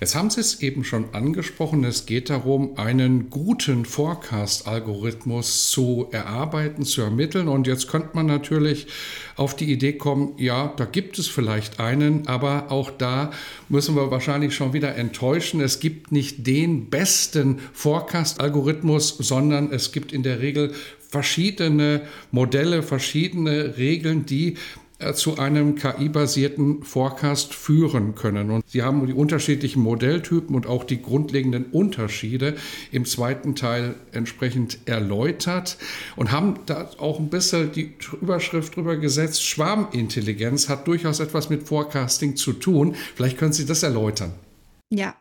Jetzt haben Sie es eben schon angesprochen, es geht darum, einen guten Forecast-Algorithmus zu erarbeiten, zu ermitteln. Und jetzt könnte man natürlich auf die Idee kommen, ja, da gibt es vielleicht einen, aber auch da müssen wir wahrscheinlich schon wieder enttäuschen. Es gibt nicht den besten Forecast-Algorithmus, sondern es gibt in der Regel verschiedene Modelle, verschiedene Regeln, die zu einem KI-basierten Forecast führen können. Und Sie haben die unterschiedlichen Modelltypen und auch die grundlegenden Unterschiede im zweiten Teil entsprechend erläutert und haben da auch ein bisschen die Überschrift drüber gesetzt. Schwarmintelligenz hat durchaus etwas mit Forecasting zu tun. Vielleicht können Sie das erläutern. Ja,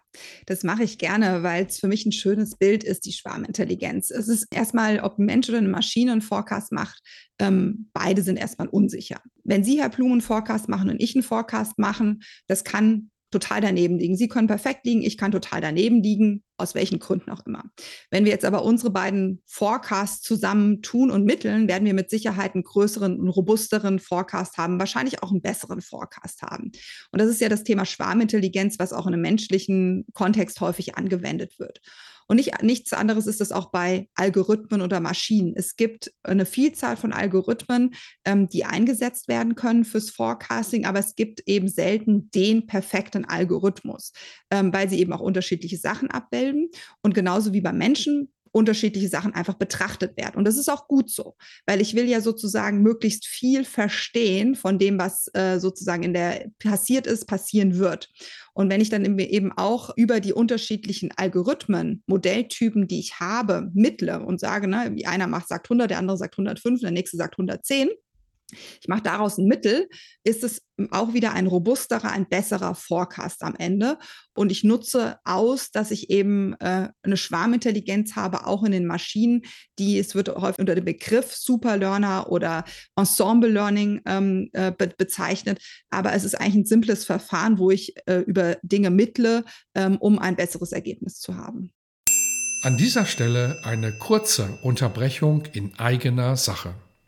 das mache ich gerne, weil es für mich ein schönes Bild ist, die Schwarmintelligenz. Es ist erstmal, ob ein Mensch oder eine Maschine einen Forecast macht, ähm, beide sind erstmal unsicher. Wenn Sie, Herr Blumen, einen Forecast machen und ich einen Forecast machen, das kann total daneben liegen. Sie können perfekt liegen, ich kann total daneben liegen, aus welchen Gründen auch immer. Wenn wir jetzt aber unsere beiden Forecasts zusammen tun und mitteln, werden wir mit Sicherheit einen größeren und robusteren Forecast haben, wahrscheinlich auch einen besseren Forecast haben. Und das ist ja das Thema Schwarmintelligenz, was auch in einem menschlichen Kontext häufig angewendet wird. Und nicht, nichts anderes ist es auch bei Algorithmen oder Maschinen. Es gibt eine Vielzahl von Algorithmen, ähm, die eingesetzt werden können fürs Forecasting, aber es gibt eben selten den perfekten Algorithmus, ähm, weil sie eben auch unterschiedliche Sachen abbilden. Und genauso wie beim Menschen unterschiedliche Sachen einfach betrachtet werden. Und das ist auch gut so, weil ich will ja sozusagen möglichst viel verstehen von dem, was äh, sozusagen in der passiert ist, passieren wird. Und wenn ich dann eben auch über die unterschiedlichen Algorithmen, Modelltypen, die ich habe, mittle und sage, ne, einer macht, sagt 100, der andere sagt 105, der nächste sagt 110, ich mache daraus ein Mittel, ist es auch wieder ein robusterer, ein besserer Forecast am Ende. Und ich nutze aus, dass ich eben äh, eine Schwarmintelligenz habe, auch in den Maschinen, die, es wird häufig unter dem Begriff Superlearner oder Ensemble Learning ähm, äh, be bezeichnet. Aber es ist eigentlich ein simples Verfahren, wo ich äh, über Dinge mittle, ähm, um ein besseres Ergebnis zu haben. An dieser Stelle eine kurze Unterbrechung in eigener Sache.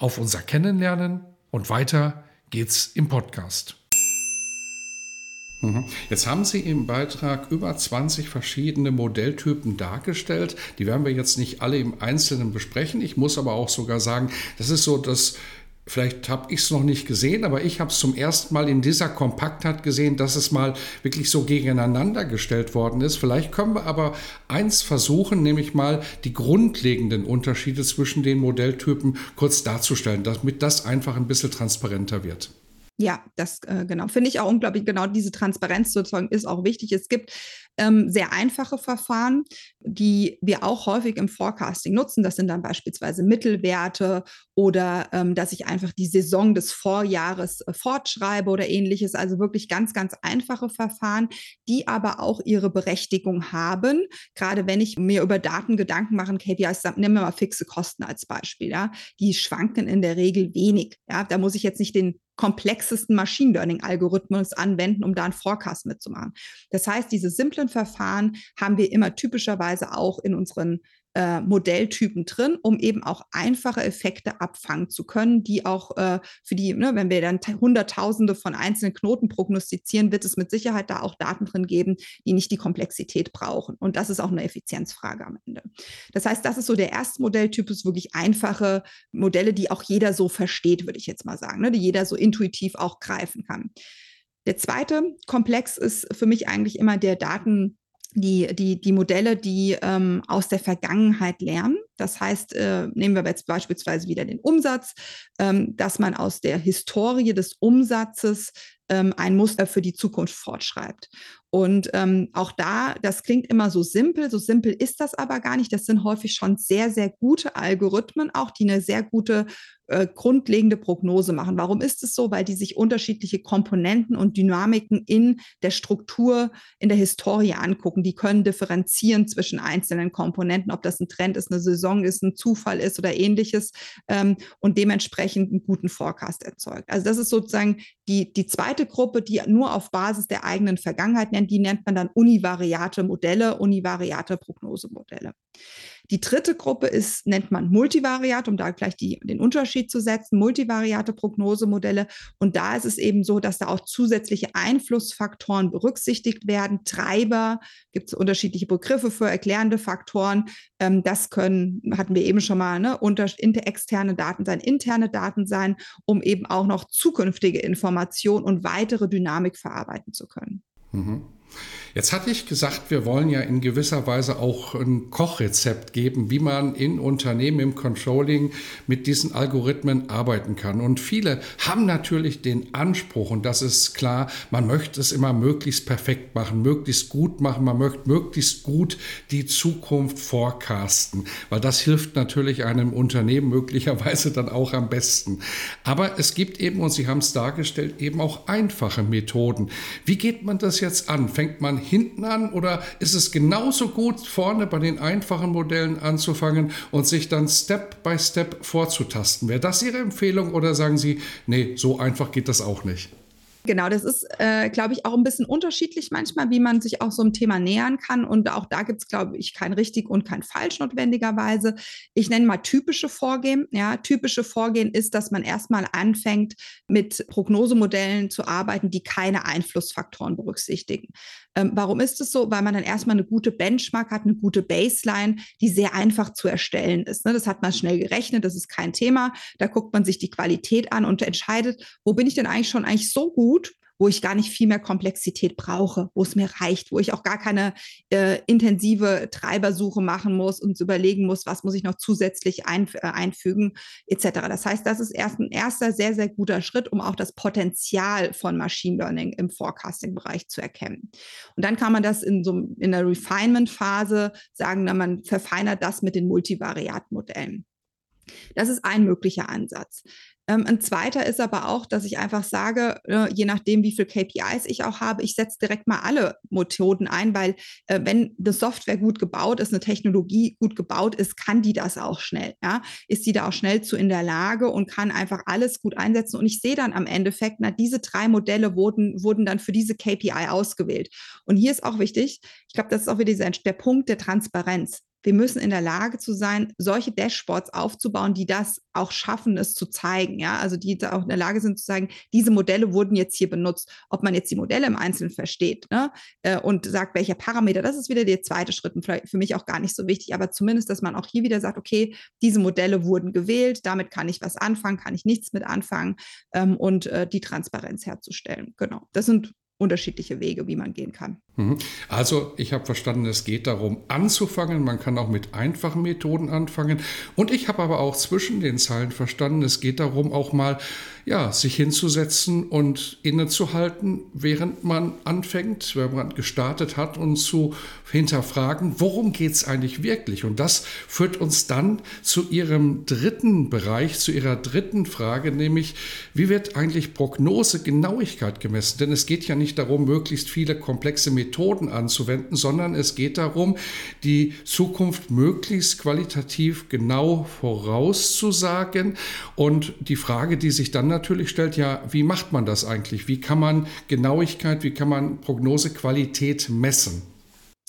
auf unser Kennenlernen und weiter geht's im Podcast. Mhm. Jetzt haben Sie im Beitrag über 20 verschiedene Modelltypen dargestellt. Die werden wir jetzt nicht alle im Einzelnen besprechen. Ich muss aber auch sogar sagen, das ist so das Vielleicht habe ich es noch nicht gesehen, aber ich habe es zum ersten Mal in dieser Kompaktheit gesehen, dass es mal wirklich so gegeneinander gestellt worden ist. Vielleicht können wir aber eins versuchen, nämlich mal die grundlegenden Unterschiede zwischen den Modelltypen kurz darzustellen, damit das einfach ein bisschen transparenter wird. Ja, das äh, genau finde ich auch unglaublich. Genau diese Transparenz sozusagen ist auch wichtig. Es gibt ähm, sehr einfache Verfahren, die wir auch häufig im Forecasting nutzen. Das sind dann beispielsweise Mittelwerte oder ähm, dass ich einfach die Saison des Vorjahres äh, fortschreibe oder ähnliches. Also wirklich ganz, ganz einfache Verfahren, die aber auch ihre Berechtigung haben. Gerade wenn ich mir über Daten Gedanken mache, KPIs, nehmen wir mal fixe Kosten als Beispiel. Ja, die schwanken in der Regel wenig. Ja, da muss ich jetzt nicht den komplexesten Machine Learning-Algorithmus anwenden, um da einen Forecast mitzumachen. Das heißt, diese simplen Verfahren haben wir immer typischerweise auch in unseren äh, Modelltypen drin, um eben auch einfache Effekte abfangen zu können, die auch äh, für die, ne, wenn wir dann Hunderttausende von einzelnen Knoten prognostizieren, wird es mit Sicherheit da auch Daten drin geben, die nicht die Komplexität brauchen. Und das ist auch eine Effizienzfrage am Ende. Das heißt, das ist so der erste Modelltyp, ist wirklich einfache Modelle, die auch jeder so versteht, würde ich jetzt mal sagen, ne, die jeder so intuitiv auch greifen kann. Der zweite Komplex ist für mich eigentlich immer der Daten, die, die, die Modelle, die ähm, aus der Vergangenheit lernen. Das heißt, äh, nehmen wir jetzt beispielsweise wieder den Umsatz, ähm, dass man aus der Historie des Umsatzes ähm, ein Muster für die Zukunft fortschreibt. Und ähm, auch da, das klingt immer so simpel, so simpel ist das aber gar nicht. Das sind häufig schon sehr, sehr gute Algorithmen, auch die eine sehr gute äh, grundlegende Prognose machen. Warum ist es so? Weil die sich unterschiedliche Komponenten und Dynamiken in der Struktur, in der Historie angucken. Die können differenzieren zwischen einzelnen Komponenten, ob das ein Trend ist, eine Saison ist, ein Zufall ist oder ähnliches ähm, und dementsprechend einen guten Forecast erzeugt. Also das ist sozusagen die, die zweite Gruppe, die nur auf Basis der eigenen Vergangenheit nennt, die nennt man dann univariate Modelle, univariate Prognosemodelle. Die dritte Gruppe ist, nennt man Multivariat, um da gleich die, den Unterschied zu setzen, multivariate Prognosemodelle. Und da ist es eben so, dass da auch zusätzliche Einflussfaktoren berücksichtigt werden. Treiber, gibt es unterschiedliche Begriffe für erklärende Faktoren. Ähm, das können, hatten wir eben schon mal, ne, unter, inter, externe Daten sein, interne Daten sein, um eben auch noch zukünftige Informationen und weitere Dynamik verarbeiten zu können. Mhm. Jetzt hatte ich gesagt, wir wollen ja in gewisser Weise auch ein Kochrezept geben, wie man in Unternehmen im Controlling mit diesen Algorithmen arbeiten kann. Und viele haben natürlich den Anspruch, und das ist klar, man möchte es immer möglichst perfekt machen, möglichst gut machen, man möchte möglichst gut die Zukunft forecasten, weil das hilft natürlich einem Unternehmen möglicherweise dann auch am besten. Aber es gibt eben, und Sie haben es dargestellt, eben auch einfache Methoden. Wie geht man das jetzt an? Fängt man hinten an oder ist es genauso gut, vorne bei den einfachen Modellen anzufangen und sich dann Step by Step vorzutasten? Wäre das Ihre Empfehlung oder sagen Sie, nee, so einfach geht das auch nicht? Genau, das ist, äh, glaube ich, auch ein bisschen unterschiedlich manchmal, wie man sich auch so einem Thema nähern kann. Und auch da gibt es, glaube ich, kein richtig und kein falsch notwendigerweise. Ich nenne mal typische Vorgehen. Ja, typische Vorgehen ist, dass man erstmal anfängt, mit Prognosemodellen zu arbeiten, die keine Einflussfaktoren berücksichtigen. Ähm, warum ist es so? Weil man dann erstmal eine gute Benchmark hat, eine gute Baseline, die sehr einfach zu erstellen ist. Ne? Das hat man schnell gerechnet, das ist kein Thema. Da guckt man sich die Qualität an und entscheidet, wo bin ich denn eigentlich schon eigentlich so gut, wo ich gar nicht viel mehr Komplexität brauche, wo es mir reicht, wo ich auch gar keine äh, intensive Treibersuche machen muss und überlegen muss, was muss ich noch zusätzlich ein, äh, einfügen, etc. Das heißt, das ist erst ein erster sehr, sehr guter Schritt, um auch das Potenzial von Machine Learning im Forecasting-Bereich zu erkennen. Und dann kann man das in so in der Refinement-Phase sagen, na, man verfeinert das mit den Multivariat-Modellen. Das ist ein möglicher Ansatz. Ähm, ein zweiter ist aber auch, dass ich einfach sage, äh, je nachdem, wie viele KPIs ich auch habe, ich setze direkt mal alle Methoden ein, weil äh, wenn eine Software gut gebaut ist, eine Technologie gut gebaut ist, kann die das auch schnell. Ja? Ist die da auch schnell zu in der Lage und kann einfach alles gut einsetzen. Und ich sehe dann am Endeffekt, na, diese drei Modelle wurden, wurden dann für diese KPI ausgewählt. Und hier ist auch wichtig, ich glaube, das ist auch wieder dieser, der Punkt der Transparenz wir müssen in der Lage zu sein, solche Dashboards aufzubauen, die das auch schaffen, es zu zeigen. Ja, also die auch in der Lage sind zu sagen, diese Modelle wurden jetzt hier benutzt. Ob man jetzt die Modelle im Einzelnen versteht ne, äh, und sagt, welcher Parameter, das ist wieder der zweite Schritt und für mich auch gar nicht so wichtig, aber zumindest, dass man auch hier wieder sagt, okay, diese Modelle wurden gewählt, damit kann ich was anfangen, kann ich nichts mit anfangen ähm, und äh, die Transparenz herzustellen. Genau, das sind unterschiedliche Wege, wie man gehen kann. Mhm. Also ich habe verstanden, es geht darum anzufangen. Man kann auch mit einfachen Methoden anfangen. Und ich habe aber auch zwischen den Zeilen verstanden, es geht darum auch mal, ja, sich hinzusetzen und innezuhalten, während man anfängt, wenn man gestartet hat und zu hinterfragen, worum geht es eigentlich wirklich? Und das führt uns dann zu Ihrem dritten Bereich, zu Ihrer dritten Frage, nämlich wie wird eigentlich Prognosegenauigkeit gemessen? Denn es geht ja nicht darum, möglichst viele komplexe Methoden Methoden anzuwenden, sondern es geht darum, die Zukunft möglichst qualitativ genau vorauszusagen. Und die Frage, die sich dann natürlich stellt, ja, wie macht man das eigentlich? Wie kann man Genauigkeit, wie kann man Prognosequalität messen?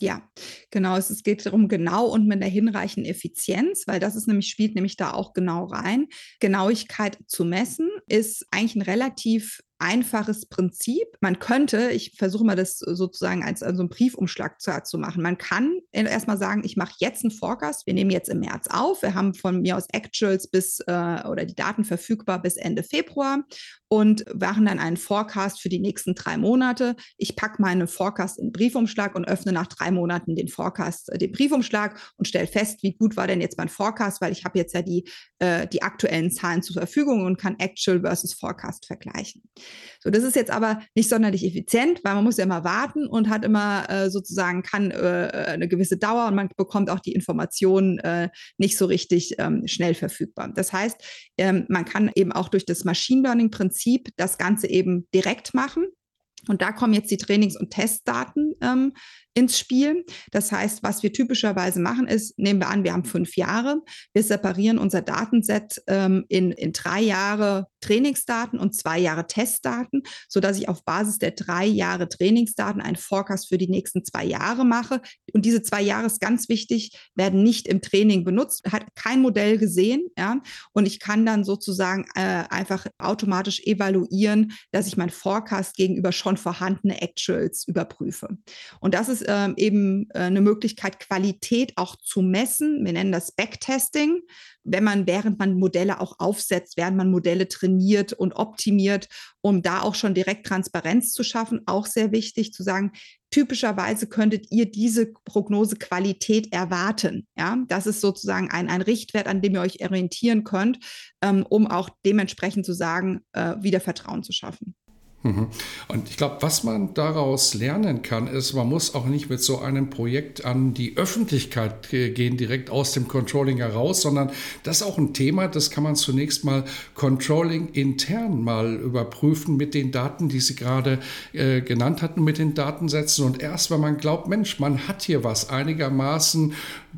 Ja, genau. Es geht darum, genau und mit einer hinreichenden Effizienz, weil das ist nämlich, spielt nämlich da auch genau rein. Genauigkeit zu messen ist eigentlich ein relativ einfaches Prinzip. Man könnte, ich versuche mal das sozusagen als also einen Briefumschlag zu, zu machen. Man kann erstmal sagen, ich mache jetzt einen Forecast. Wir nehmen jetzt im März auf. Wir haben von mir aus Actuals bis äh, oder die Daten verfügbar bis Ende Februar und machen dann einen Forecast für die nächsten drei Monate. Ich packe meinen Forecast in den Briefumschlag und öffne nach drei Monaten den Forecast, äh, den Briefumschlag und stelle fest, wie gut war denn jetzt mein Forecast, weil ich habe jetzt ja die, äh, die aktuellen Zahlen zur Verfügung und kann Actual versus Forecast vergleichen. So, das ist jetzt aber nicht sonderlich effizient, weil man muss ja immer warten und hat immer äh, sozusagen kann äh, eine gewisse Dauer und man bekommt auch die Informationen äh, nicht so richtig ähm, schnell verfügbar. Das heißt, ähm, man kann eben auch durch das Machine Learning Prinzip das Ganze eben direkt machen. Und da kommen jetzt die Trainings- und Testdaten ähm, ins Spiel. Das heißt, was wir typischerweise machen, ist, nehmen wir an, wir haben fünf Jahre, wir separieren unser Datenset ähm, in, in drei Jahre Trainingsdaten und zwei Jahre Testdaten, sodass ich auf Basis der drei Jahre Trainingsdaten einen Forecast für die nächsten zwei Jahre mache. Und diese zwei Jahre ist ganz wichtig, werden nicht im Training benutzt, hat kein Modell gesehen. Ja? Und ich kann dann sozusagen äh, einfach automatisch evaluieren, dass ich mein Forecast gegenüber schon vorhandene Actuals überprüfe. Und das ist ist ähm, eben äh, eine Möglichkeit, Qualität auch zu messen. Wir nennen das Backtesting. Wenn man, während man Modelle auch aufsetzt, während man Modelle trainiert und optimiert, um da auch schon direkt Transparenz zu schaffen, auch sehr wichtig zu sagen, typischerweise könntet ihr diese Prognosequalität erwarten. Ja, das ist sozusagen ein, ein Richtwert, an dem ihr euch orientieren könnt, ähm, um auch dementsprechend zu sagen, äh, wieder Vertrauen zu schaffen. Mhm. Und ich glaube, was man daraus lernen kann, ist, man muss auch nicht mit so einem Projekt an die Öffentlichkeit gehen, direkt aus dem Controlling heraus, sondern das ist auch ein Thema, das kann man zunächst mal Controlling intern mal überprüfen mit den Daten, die Sie gerade äh, genannt hatten, mit den Datensätzen. Und erst wenn man glaubt, Mensch, man hat hier was einigermaßen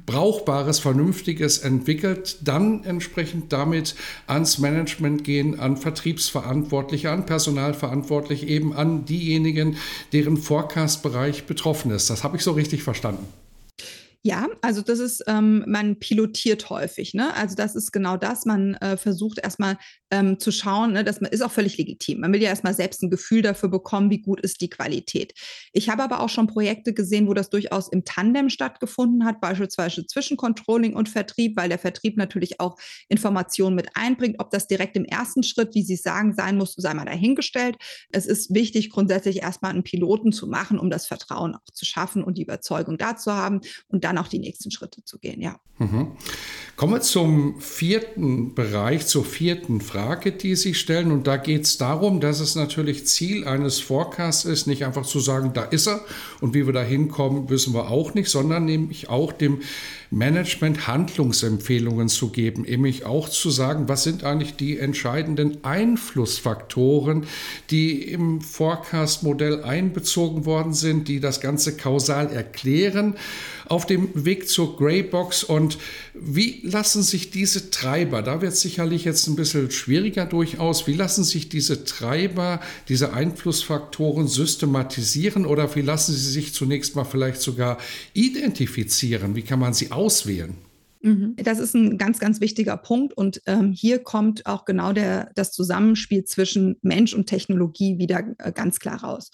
Brauchbares, Vernünftiges entwickelt, dann entsprechend damit ans Management gehen, an Vertriebsverantwortliche, an Personalverantwortliche, eben an diejenigen, deren Forecast-Bereich betroffen ist. Das habe ich so richtig verstanden. Ja, also das ist, ähm, man pilotiert häufig. Ne? Also das ist genau das. Man äh, versucht erstmal ähm, zu schauen, ne, man ist auch völlig legitim. Man will ja erstmal selbst ein Gefühl dafür bekommen, wie gut ist die Qualität. Ich habe aber auch schon Projekte gesehen, wo das durchaus im Tandem stattgefunden hat, beispielsweise zwischen Controlling und Vertrieb, weil der Vertrieb natürlich auch Informationen mit einbringt. Ob das direkt im ersten Schritt, wie Sie sagen, sein muss, sei mal dahingestellt. Es ist wichtig, grundsätzlich erstmal einen Piloten zu machen, um das Vertrauen auch zu schaffen und die Überzeugung dazu haben und dann dann auch die nächsten Schritte zu gehen, ja. Mhm. Kommen wir zum vierten Bereich, zur vierten Frage, die Sie stellen. Und da geht es darum, dass es natürlich Ziel eines Forecasts ist, nicht einfach zu sagen, da ist er und wie wir da hinkommen, wissen wir auch nicht, sondern nämlich auch dem Management Handlungsempfehlungen zu geben, nämlich auch zu sagen, was sind eigentlich die entscheidenden Einflussfaktoren, die im Forecast-Modell einbezogen worden sind, die das Ganze kausal erklären auf dem Weg zur Greybox und wie lassen sich diese Treiber, da wird es sicherlich jetzt ein bisschen schwieriger durchaus, wie lassen sich diese Treiber, diese Einflussfaktoren systematisieren oder wie lassen sie sich zunächst mal vielleicht sogar identifizieren? Wie kann man sie auswählen? Mhm. Das ist ein ganz, ganz wichtiger Punkt. Und ähm, hier kommt auch genau der, das Zusammenspiel zwischen Mensch und Technologie wieder äh, ganz klar raus.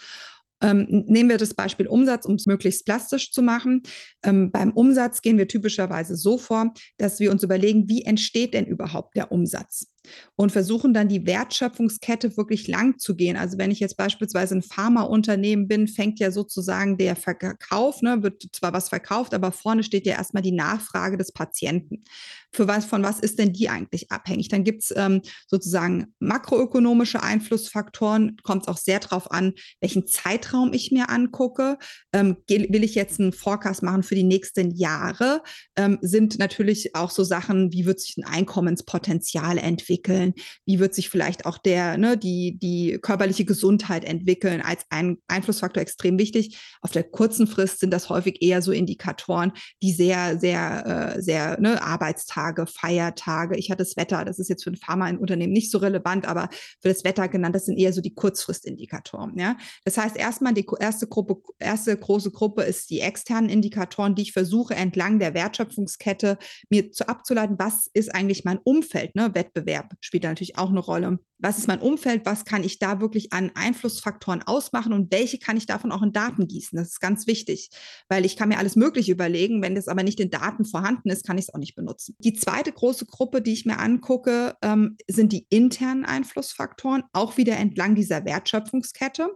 Ähm, nehmen wir das Beispiel Umsatz, um es möglichst plastisch zu machen. Ähm, beim Umsatz gehen wir typischerweise so vor, dass wir uns überlegen, wie entsteht denn überhaupt der Umsatz? Und versuchen dann die Wertschöpfungskette wirklich lang zu gehen. Also wenn ich jetzt beispielsweise ein Pharmaunternehmen bin, fängt ja sozusagen der Verkauf, ne, wird zwar was verkauft, aber vorne steht ja erstmal die Nachfrage des Patienten. Für was, von was ist denn die eigentlich abhängig? Dann gibt es ähm, sozusagen makroökonomische Einflussfaktoren, kommt es auch sehr darauf an, welchen Zeitraum ich mir angucke. Ähm, will ich jetzt einen Forecast machen für die nächsten Jahre? Ähm, sind natürlich auch so Sachen, wie wird sich ein Einkommenspotenzial entwickeln? Entwickeln? Wie wird sich vielleicht auch der, ne, die, die körperliche Gesundheit entwickeln als ein Einflussfaktor extrem wichtig. Auf der kurzen Frist sind das häufig eher so Indikatoren, die sehr, sehr, äh, sehr, ne, Arbeitstage, Feiertage. Ich hatte das Wetter, das ist jetzt für ein Pharmaunternehmen nicht so relevant, aber für das Wetter genannt, das sind eher so die Kurzfristindikatoren. Ja? Das heißt, erstmal die erste Gruppe, erste große Gruppe ist die externen Indikatoren, die ich versuche entlang der Wertschöpfungskette mir zu abzuleiten, was ist eigentlich mein Umfeld, ne? Wettbewerb spielt da natürlich auch eine Rolle was ist mein Umfeld, was kann ich da wirklich an Einflussfaktoren ausmachen und welche kann ich davon auch in Daten gießen. Das ist ganz wichtig, weil ich kann mir alles Mögliche überlegen, wenn das aber nicht in Daten vorhanden ist, kann ich es auch nicht benutzen. Die zweite große Gruppe, die ich mir angucke, ähm, sind die internen Einflussfaktoren, auch wieder entlang dieser Wertschöpfungskette,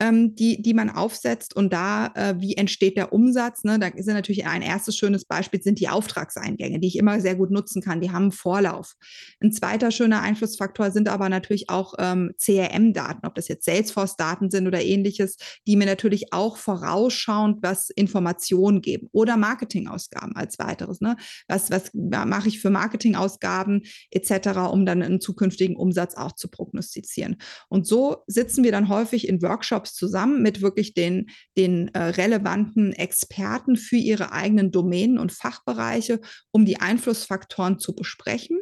ähm, die, die man aufsetzt und da, äh, wie entsteht der Umsatz. Ne? Da ist natürlich ein erstes schönes Beispiel, sind die Auftragseingänge, die ich immer sehr gut nutzen kann. Die haben einen Vorlauf. Ein zweiter schöner Einflussfaktor sind aber natürlich natürlich auch ähm, CRM-Daten, ob das jetzt Salesforce-Daten sind oder ähnliches, die mir natürlich auch vorausschauend was Informationen geben oder Marketingausgaben als weiteres. Ne? Was, was mache ich für Marketingausgaben etc., um dann einen zukünftigen Umsatz auch zu prognostizieren. Und so sitzen wir dann häufig in Workshops zusammen mit wirklich den, den äh, relevanten Experten für ihre eigenen Domänen und Fachbereiche, um die Einflussfaktoren zu besprechen.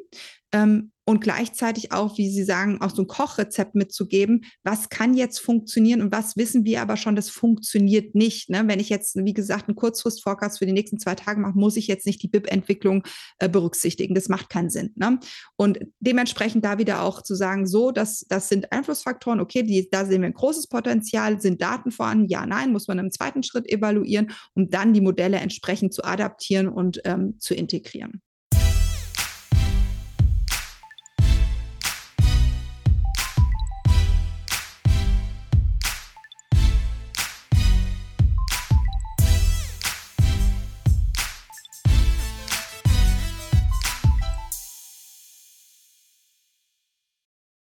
Ähm, und gleichzeitig auch, wie Sie sagen, auch so ein Kochrezept mitzugeben, was kann jetzt funktionieren und was wissen wir aber schon, das funktioniert nicht. Ne? Wenn ich jetzt, wie gesagt, einen Kurzfrist-Forecast für die nächsten zwei Tage mache, muss ich jetzt nicht die BIP-Entwicklung äh, berücksichtigen. Das macht keinen Sinn. Ne? Und dementsprechend da wieder auch zu sagen, so, das, das sind Einflussfaktoren, okay, die, da sehen wir ein großes Potenzial, sind Daten vorhanden, ja, nein, muss man im zweiten Schritt evaluieren, um dann die Modelle entsprechend zu adaptieren und ähm, zu integrieren.